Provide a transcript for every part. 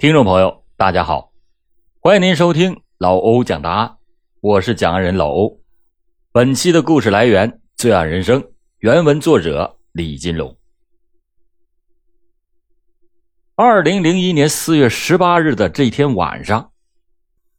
听众朋友，大家好，欢迎您收听老欧讲答案，我是讲案人老欧。本期的故事来源《罪案人生》，原文作者李金龙。二零零一年四月十八日的这天晚上，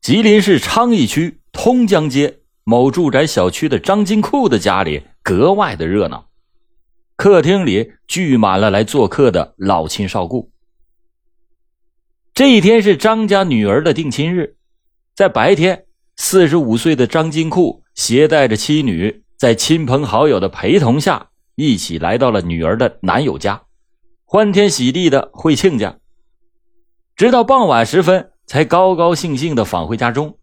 吉林市昌邑区通江街某住宅小区的张金库的家里格外的热闹，客厅里聚满了来做客的老亲少故。这一天是张家女儿的定亲日，在白天，四十五岁的张金库携带着妻女，在亲朋好友的陪同下，一起来到了女儿的男友家，欢天喜地的会亲家。直到傍晚时分，才高高兴兴的返回家中。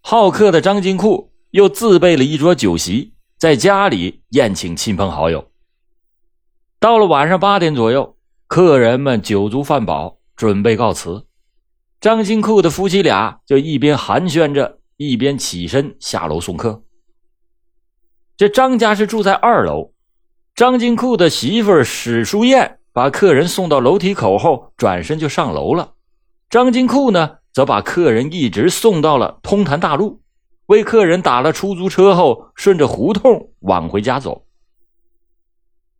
好客的张金库又自备了一桌酒席，在家里宴请亲朋好友。到了晚上八点左右，客人们酒足饭饱。准备告辞，张金库的夫妻俩就一边寒暄着，一边起身下楼送客。这张家是住在二楼，张金库的媳妇史淑燕把客人送到楼梯口后，转身就上楼了。张金库呢，则把客人一直送到了通潭大路，为客人打了出租车后，顺着胡同往回家走。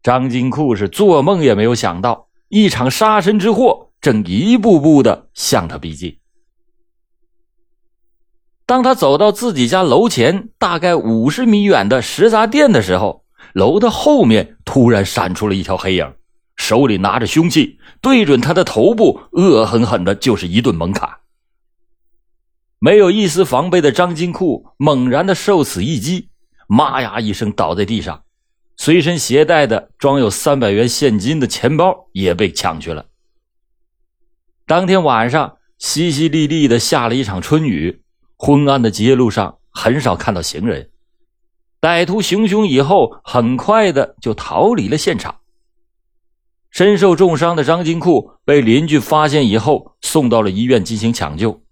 张金库是做梦也没有想到，一场杀身之祸。正一步步的向他逼近。当他走到自己家楼前大概五十米远的食杂店的时候，楼的后面突然闪出了一条黑影，手里拿着凶器，对准他的头部，恶狠狠的就是一顿猛砍。没有一丝防备的张金库猛然的受此一击，妈呀一声倒在地上，随身携带的装有三百元现金的钱包也被抢去了。当天晚上，淅淅沥沥的下了一场春雨，昏暗的街路上很少看到行人。歹徒行凶以后，很快的就逃离了现场。身受重伤的张金库被邻居发现以后，送到了医院进行抢救，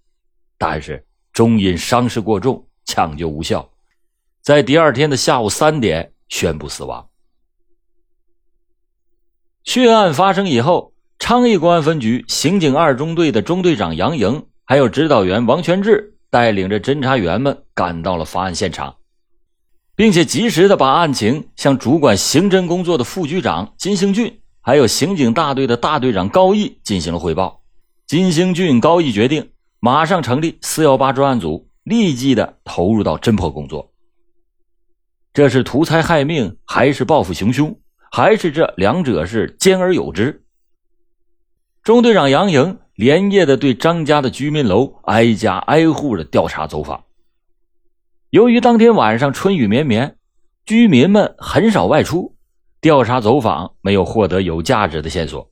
但是终因伤势过重，抢救无效，在第二天的下午三点宣布死亡。血案发生以后。昌邑公安分局刑警二中队的中队长杨莹，还有指导员王全志，带领着侦查员们赶到了发案现场，并且及时的把案情向主管刑侦工作的副局长金兴俊，还有刑警大队的大队长高毅进行了汇报。金兴俊、高毅决定马上成立四幺八专案组，立即的投入到侦破工作。这是图财害命，还是报复行凶，还是这两者是兼而有之？中队长杨莹连夜的对张家的居民楼挨家挨户的调查走访。由于当天晚上春雨绵绵，居民们很少外出，调查走访没有获得有价值的线索。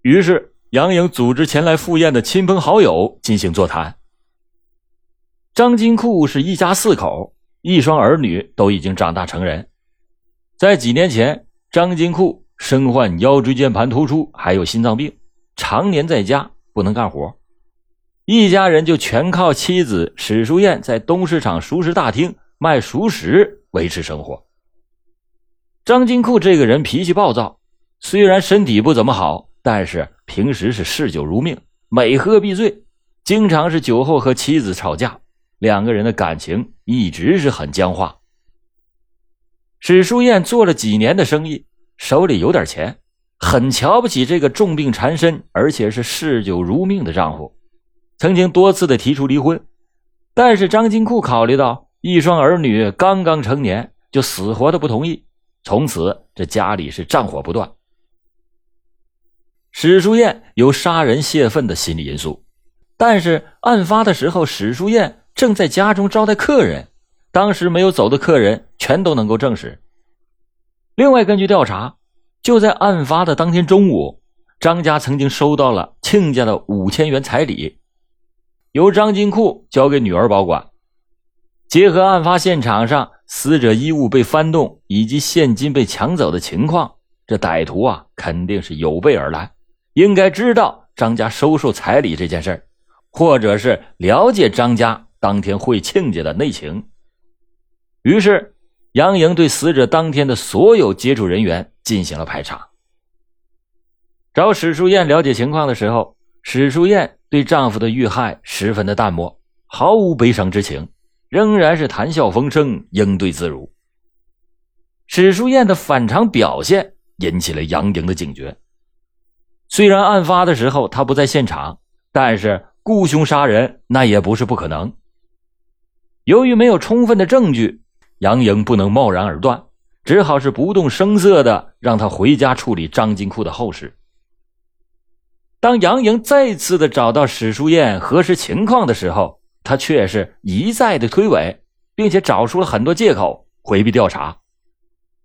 于是杨莹组织前来赴宴的亲朋好友进行座谈。张金库是一家四口，一双儿女都已经长大成人。在几年前，张金库身患腰椎间盘突出，还有心脏病。常年在家不能干活，一家人就全靠妻子史淑燕在东市场熟食大厅卖熟食维持生活。张金库这个人脾气暴躁，虽然身体不怎么好，但是平时是嗜酒如命，每喝必醉，经常是酒后和妻子吵架，两个人的感情一直是很僵化。史淑燕做了几年的生意，手里有点钱。很瞧不起这个重病缠身，而且是嗜酒如命的丈夫，曾经多次的提出离婚，但是张金库考虑到一双儿女刚刚成年，就死活的不同意。从此这家里是战火不断。史书燕有杀人泄愤的心理因素，但是案发的时候史书燕正在家中招待客人，当时没有走的客人全都能够证实。另外，根据调查。就在案发的当天中午，张家曾经收到了亲家的五千元彩礼，由张金库交给女儿保管。结合案发现场上死者衣物被翻动以及现金被抢走的情况，这歹徒啊肯定是有备而来，应该知道张家收受彩礼这件事或者是了解张家当天会亲家的内情。于是，杨莹对死者当天的所有接触人员。进行了排查。找史淑燕了解情况的时候，史淑燕对丈夫的遇害十分的淡漠，毫无悲伤之情，仍然是谈笑风生，应对自如。史淑燕的反常表现引起了杨莹的警觉。虽然案发的时候她不在现场，但是雇凶杀人那也不是不可能。由于没有充分的证据，杨莹不能贸然而断，只好是不动声色的让他回家处理张金库的后事。当杨莹再次的找到史书燕核实情况的时候，她却是一再的推诿，并且找出了很多借口回避调查。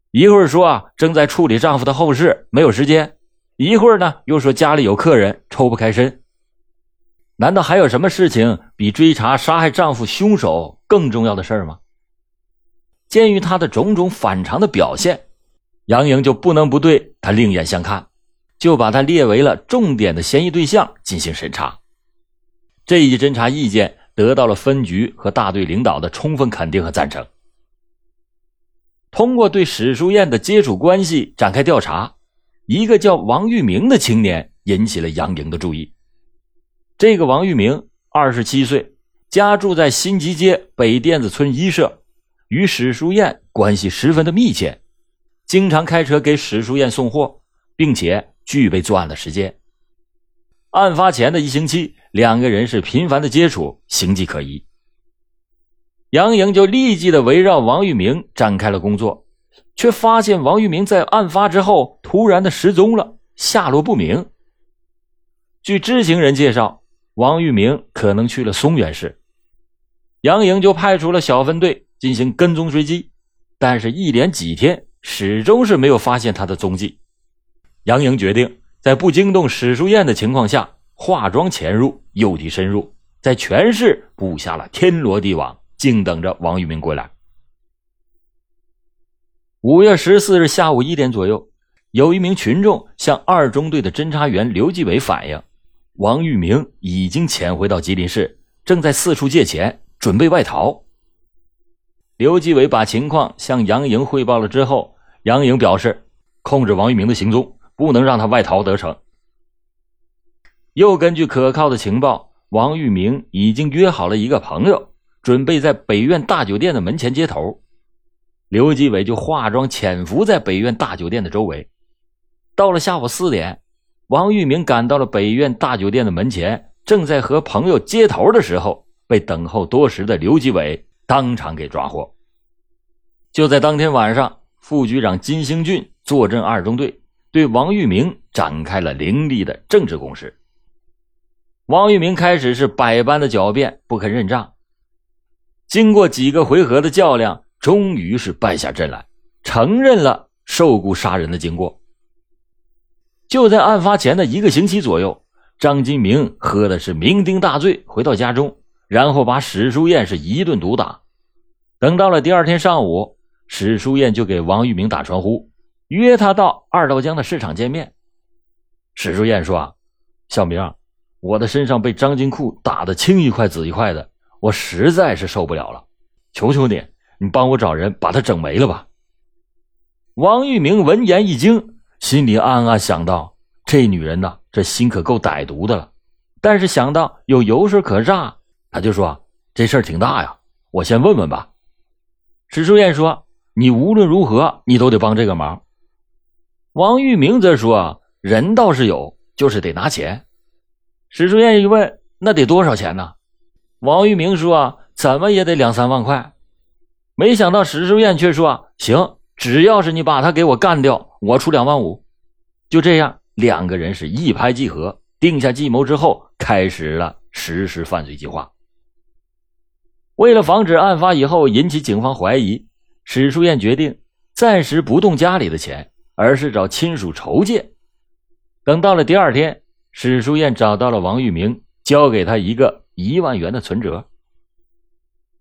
一会儿说啊正在处理丈夫的后事，没有时间；一会儿呢又说家里有客人，抽不开身。难道还有什么事情比追查杀害丈夫凶手更重要的事吗？鉴于他的种种反常的表现，杨莹就不能不对他另眼相看，就把他列为了重点的嫌疑对象进行审查。这一侦查意见得到了分局和大队领导的充分肯定和赞成。通过对史书燕的接触关系展开调查，一个叫王玉明的青年引起了杨莹的注意。这个王玉明二十七岁，家住在新集街北甸子村一社，与史书燕关系十分的密切，经常开车给史书燕送货，并且具备作案的时间。案发前的一星期，两个人是频繁的接触，形迹可疑。杨莹就立即的围绕王玉明展开了工作，却发现王玉明在案发之后突然的失踪了，下落不明。据知情人介绍。王玉明可能去了松原市，杨莹就派出了小分队进行跟踪追击，但是，一连几天始终是没有发现他的踪迹。杨颖决定在不惊动史书燕的情况下，化妆潜入，诱敌深入，在全市布下了天罗地网，静等着王玉明归来。五月十四日下午一点左右，有一名群众向二中队的侦查员刘继伟反映。王玉明已经潜回到吉林市，正在四处借钱，准备外逃。刘继伟把情况向杨莹汇报了之后，杨莹表示控制王玉明的行踪，不能让他外逃得逞。又根据可靠的情报，王玉明已经约好了一个朋友，准备在北苑大酒店的门前接头。刘继伟就化妆潜伏在北苑大酒店的周围。到了下午四点。王玉明赶到了北苑大酒店的门前，正在和朋友接头的时候，被等候多时的刘继伟当场给抓获。就在当天晚上，副局长金兴俊坐镇二中队，对王玉明展开了凌厉的政治攻势。王玉明开始是百般的狡辩，不肯认账。经过几个回合的较量，终于是败下阵来，承认了受雇杀人的经过。就在案发前的一个星期左右，张金明喝的是酩酊大醉，回到家中，然后把史书燕是一顿毒打。等到了第二天上午，史书燕就给王玉明打传呼，约他到二道江的市场见面。史书燕说：“啊，小明，我的身上被张金库打得青一块紫一块的，我实在是受不了了，求求你，你帮我找人把他整没了吧。”王玉明闻言一惊。心里暗暗想到：“这女人呐，这心可够歹毒的了。”但是想到有油水可榨，他就说：“这事儿挺大呀，我先问问吧。”史书燕说：“你无论如何，你都得帮这个忙。”王玉明则说：“人倒是有，就是得拿钱。”史书燕一问：“那得多少钱呢？”王玉明说：“怎么也得两三万块。”没想到史书燕却说：“行。”只要是你把他给我干掉，我出两万五。就这样，两个人是一拍即合，定下计谋之后，开始了实施犯罪计划。为了防止案发以后引起警方怀疑，史书燕决定暂时不动家里的钱，而是找亲属筹借。等到了第二天，史书燕找到了王玉明，交给他一个一万元的存折。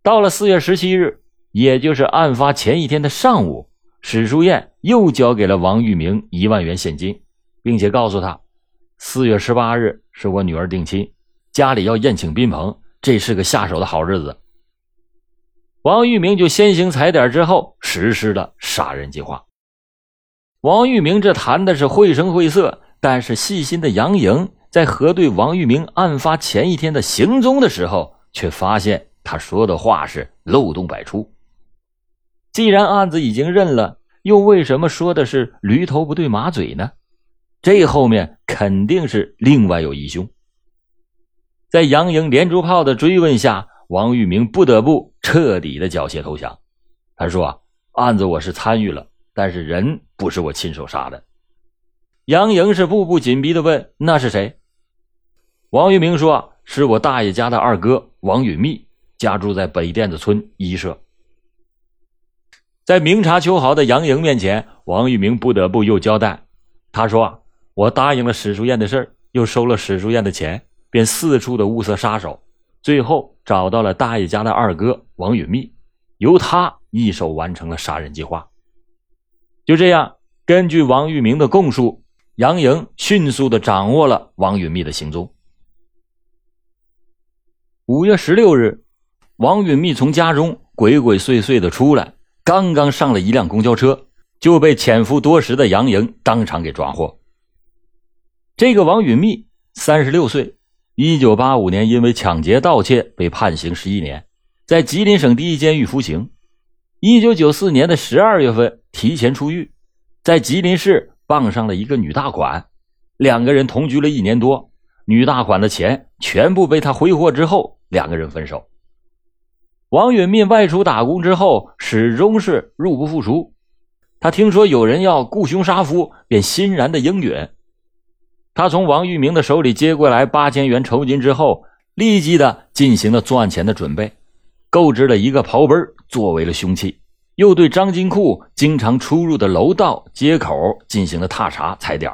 到了四月十七日，也就是案发前一天的上午。史书燕又交给了王玉明一万元现金，并且告诉他，四月十八日是我女儿定亲，家里要宴请宾朋，这是个下手的好日子。王玉明就先行踩点之后实施了杀人计划。王玉明这谈的是绘声绘色，但是细心的杨莹在核对王玉明案发前一天的行踪的时候，却发现他说的话是漏洞百出。既然案子已经认了，又为什么说的是驴头不对马嘴呢？这后面肯定是另外有疑凶。在杨莹连珠炮的追问下，王玉明不得不彻底的缴械投降。他说：“案子我是参与了，但是人不是我亲手杀的。”杨莹是步步紧逼的问：“那是谁？”王玉明说：“是我大爷家的二哥王允密，家住在北甸子村一社。”在明察秋毫的杨莹面前，王玉明不得不又交代：“他说我答应了史书燕的事又收了史书燕的钱，便四处的物色杀手，最后找到了大爷家的二哥王允密，由他一手完成了杀人计划。”就这样，根据王玉明的供述，杨莹迅速的掌握了王允密的行踪。五月十六日，王允密从家中鬼鬼祟祟的出来，刚刚上了一辆公交车，就被潜伏多时的杨莹当场给抓获。这个王允密三十六岁，一九八五年因为抢劫盗窃被判刑十一年，在吉林省第一监狱服刑。一九九四年的十二月份提前出狱，在吉林市傍上了一个女大款，两个人同居了一年多，女大款的钱全部被他挥霍之后。两个人分手。王允密外出打工之后，始终是入不敷出。他听说有人要雇凶杀夫，便欣然的应允。他从王玉明的手里接过来八千元酬金之后，立即的进行了作案前的准备，购置了一个刨奔作为了凶器，又对张金库经常出入的楼道、街口进行了踏查踩点，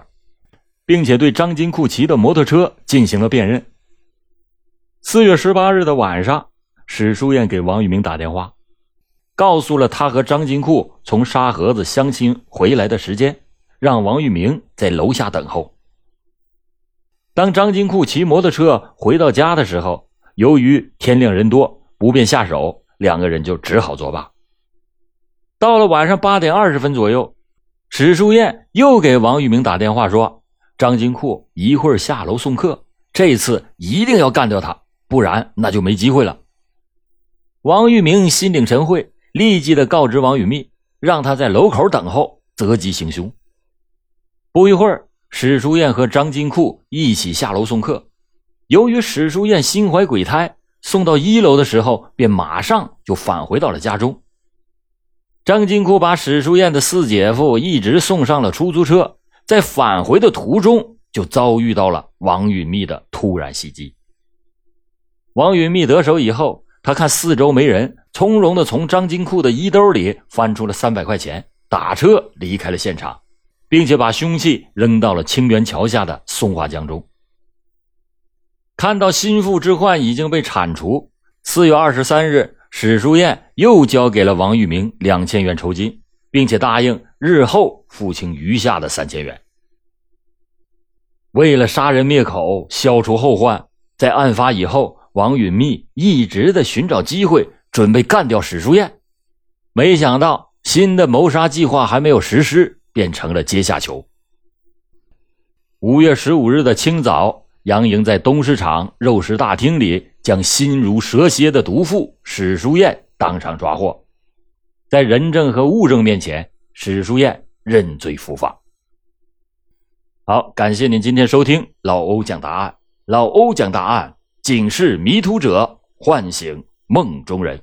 并且对张金库骑的摩托车进行了辨认。四月十八日的晚上，史书燕给王玉明打电话，告诉了他和张金库从沙河子相亲回来的时间，让王玉明在楼下等候。当张金库骑摩托车回到家的时候，由于天亮人多，不便下手，两个人就只好作罢。到了晚上八点二十分左右，史书燕又给王玉明打电话说：“张金库一会儿下楼送客，这次一定要干掉他。”不然那就没机会了。王玉明心领神会，立即的告知王允密，让他在楼口等候，择机行凶。不一会儿，史书燕和张金库一起下楼送客。由于史书燕心怀鬼胎，送到一楼的时候，便马上就返回到了家中。张金库把史书燕的四姐夫一直送上了出租车，在返回的途中，就遭遇到了王允密的突然袭击。王允密得手以后，他看四周没人，从容的从张金库的衣兜里翻出了三百块钱，打车离开了现场，并且把凶器扔到了清源桥下的松花江中。看到心腹之患已经被铲除，四月二十三日，史书燕又交给了王玉明两千元酬金，并且答应日后付清余下的三千元。为了杀人灭口，消除后患，在案发以后。王允密一直在寻找机会，准备干掉史书燕，没想到新的谋杀计划还没有实施，变成了阶下囚。五月十五日的清早，杨莹在东市场肉食大厅里将心如蛇蝎的毒妇史书燕当场抓获，在人证和物证面前，史书燕认罪伏法。好，感谢您今天收听老欧讲答案，老欧讲答案。警示迷途者，唤醒梦中人。